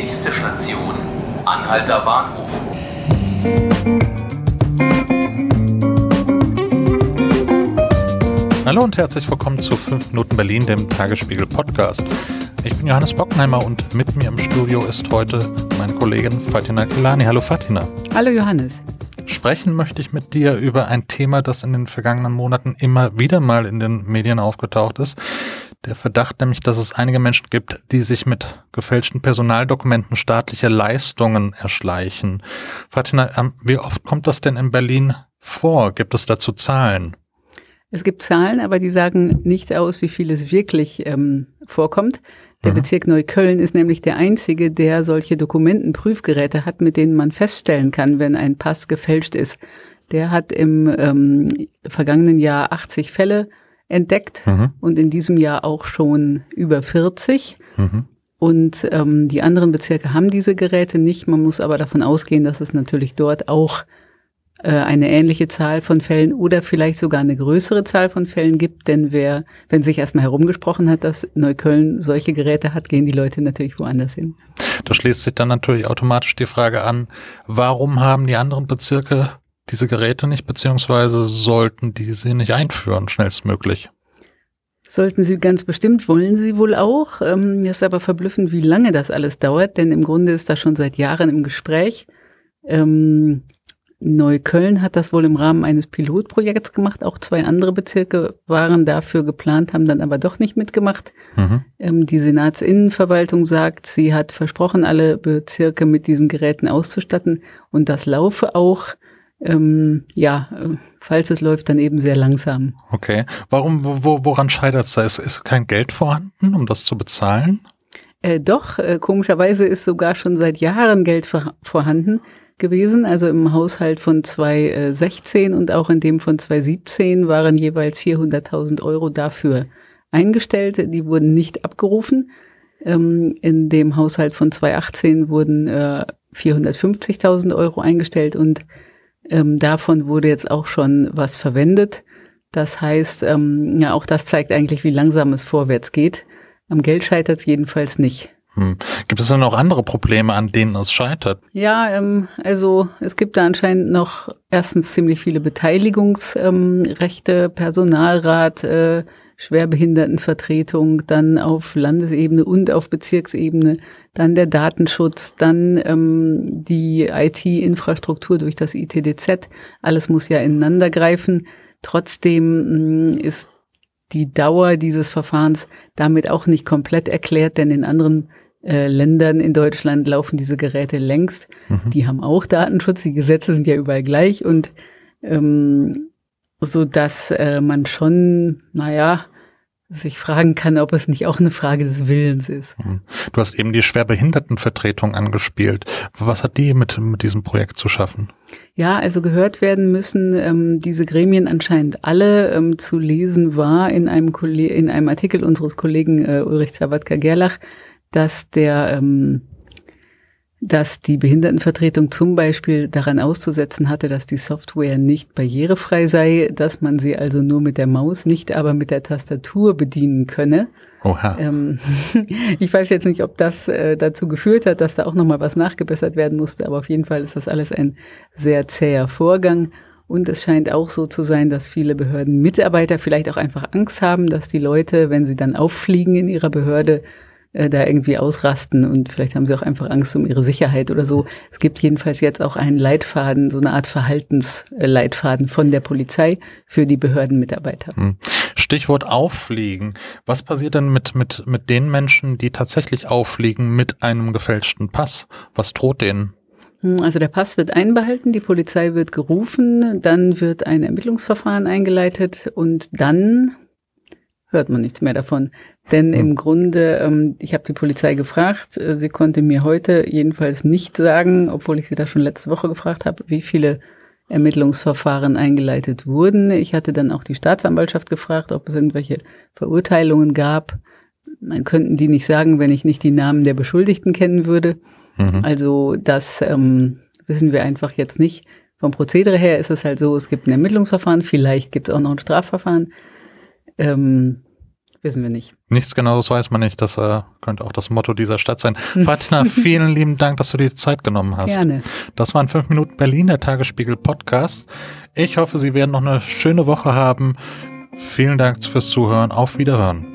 Nächste Station, Anhalter Bahnhof. Hallo und herzlich willkommen zu 5 Minuten Berlin, dem Tagesspiegel Podcast. Ich bin Johannes Bockenheimer und mit mir im Studio ist heute meine Kollegin Fatina Kelani. Hallo Fatina. Hallo Johannes. Sprechen möchte ich mit dir über ein Thema, das in den vergangenen Monaten immer wieder mal in den Medien aufgetaucht ist. Der Verdacht nämlich, dass es einige Menschen gibt, die sich mit gefälschten Personaldokumenten staatliche Leistungen erschleichen. Fatina, ähm, wie oft kommt das denn in Berlin vor? Gibt es dazu Zahlen? Es gibt Zahlen, aber die sagen nicht aus, wie viel es wirklich ähm, vorkommt. Der mhm. Bezirk Neukölln ist nämlich der einzige, der solche Dokumentenprüfgeräte hat, mit denen man feststellen kann, wenn ein Pass gefälscht ist. Der hat im ähm, vergangenen Jahr 80 Fälle entdeckt mhm. und in diesem Jahr auch schon über 40. Mhm. Und ähm, die anderen Bezirke haben diese Geräte nicht. Man muss aber davon ausgehen, dass es natürlich dort auch äh, eine ähnliche Zahl von Fällen oder vielleicht sogar eine größere Zahl von Fällen gibt. Denn wer, wenn sich erstmal herumgesprochen hat, dass Neukölln solche Geräte hat, gehen die Leute natürlich woanders hin. Da schließt sich dann natürlich automatisch die Frage an, warum haben die anderen Bezirke diese Geräte nicht, beziehungsweise sollten die sie nicht einführen, schnellstmöglich? Sollten Sie ganz bestimmt, wollen Sie wohl auch. Ähm, ist aber verblüffend, wie lange das alles dauert, denn im Grunde ist das schon seit Jahren im Gespräch. Ähm, Neukölln hat das wohl im Rahmen eines Pilotprojekts gemacht. Auch zwei andere Bezirke waren dafür geplant, haben dann aber doch nicht mitgemacht. Mhm. Ähm, die Senatsinnenverwaltung sagt, sie hat versprochen, alle Bezirke mit diesen Geräten auszustatten und das laufe auch. Ähm, ja, äh, falls es läuft, dann eben sehr langsam. Okay. Warum, wo, woran scheitert es da? Ist, ist kein Geld vorhanden, um das zu bezahlen? Äh, doch, äh, komischerweise ist sogar schon seit Jahren Geld vor, vorhanden gewesen. Also im Haushalt von 2016 und auch in dem von 2017 waren jeweils 400.000 Euro dafür eingestellt. Die wurden nicht abgerufen. Ähm, in dem Haushalt von 2018 wurden äh, 450.000 Euro eingestellt und ähm, davon wurde jetzt auch schon was verwendet. Das heißt, ähm, ja, auch das zeigt eigentlich, wie langsam es vorwärts geht. Am Geld scheitert es jedenfalls nicht. Hm. Gibt es denn noch andere Probleme, an denen es scheitert? Ja, ähm, also es gibt da anscheinend noch erstens ziemlich viele Beteiligungsrechte, ähm, Personalrat, äh, Schwerbehindertenvertretung, dann auf Landesebene und auf Bezirksebene, dann der Datenschutz, dann ähm, die IT-Infrastruktur durch das ITDZ. Alles muss ja ineinander greifen. Trotzdem mh, mm, ist die Dauer dieses Verfahrens damit auch nicht komplett erklärt, denn in anderen äh, Ländern in Deutschland laufen diese Geräte längst. Mhm. Die haben auch Datenschutz, die Gesetze sind ja überall gleich und ähm, so dass äh, man schon, naja, sich fragen kann, ob es nicht auch eine Frage des Willens ist. Mhm. Du hast eben die Schwerbehindertenvertretung angespielt. Was hat die mit, mit diesem Projekt zu schaffen? Ja, also gehört werden müssen ähm, diese Gremien anscheinend alle. Ähm, zu lesen war in einem, in einem Artikel unseres Kollegen äh, Ulrich Zawadka-Gerlach, dass der ähm, dass die Behindertenvertretung zum Beispiel daran auszusetzen hatte, dass die Software nicht barrierefrei sei, dass man sie also nur mit der Maus, nicht aber mit der Tastatur bedienen könne. Oha. Ähm, ich weiß jetzt nicht, ob das äh, dazu geführt hat, dass da auch nochmal was nachgebessert werden musste, aber auf jeden Fall ist das alles ein sehr zäher Vorgang. Und es scheint auch so zu sein, dass viele Behördenmitarbeiter vielleicht auch einfach Angst haben, dass die Leute, wenn sie dann auffliegen in ihrer Behörde, äh, da irgendwie ausrasten und vielleicht haben sie auch einfach Angst um ihre Sicherheit oder so. Es gibt jedenfalls jetzt auch einen Leitfaden, so eine Art Verhaltensleitfaden von der Polizei für die Behördenmitarbeiter. Hm. Stichwort auffliegen. Was passiert denn mit, mit, mit den Menschen, die tatsächlich auffliegen mit einem gefälschten Pass? Was droht denen? Hm, also der Pass wird einbehalten, die Polizei wird gerufen, dann wird ein Ermittlungsverfahren eingeleitet und dann hört man nichts mehr davon. Denn im Grunde, ähm, ich habe die Polizei gefragt, äh, sie konnte mir heute jedenfalls nicht sagen, obwohl ich sie da schon letzte Woche gefragt habe, wie viele Ermittlungsverfahren eingeleitet wurden. Ich hatte dann auch die Staatsanwaltschaft gefragt, ob es irgendwelche Verurteilungen gab. Man könnten die nicht sagen, wenn ich nicht die Namen der Beschuldigten kennen würde. Mhm. Also das ähm, wissen wir einfach jetzt nicht. Vom Prozedere her ist es halt so, es gibt ein Ermittlungsverfahren, vielleicht gibt es auch noch ein Strafverfahren. Ähm, Wissen wir nicht. Nichts genaues weiß man nicht. Das äh, könnte auch das Motto dieser Stadt sein. Fatina, vielen lieben Dank, dass du dir die Zeit genommen hast. Gerne. Das waren fünf Minuten Berlin, der Tagesspiegel Podcast. Ich hoffe, Sie werden noch eine schöne Woche haben. Vielen Dank fürs Zuhören. Auf Wiederhören.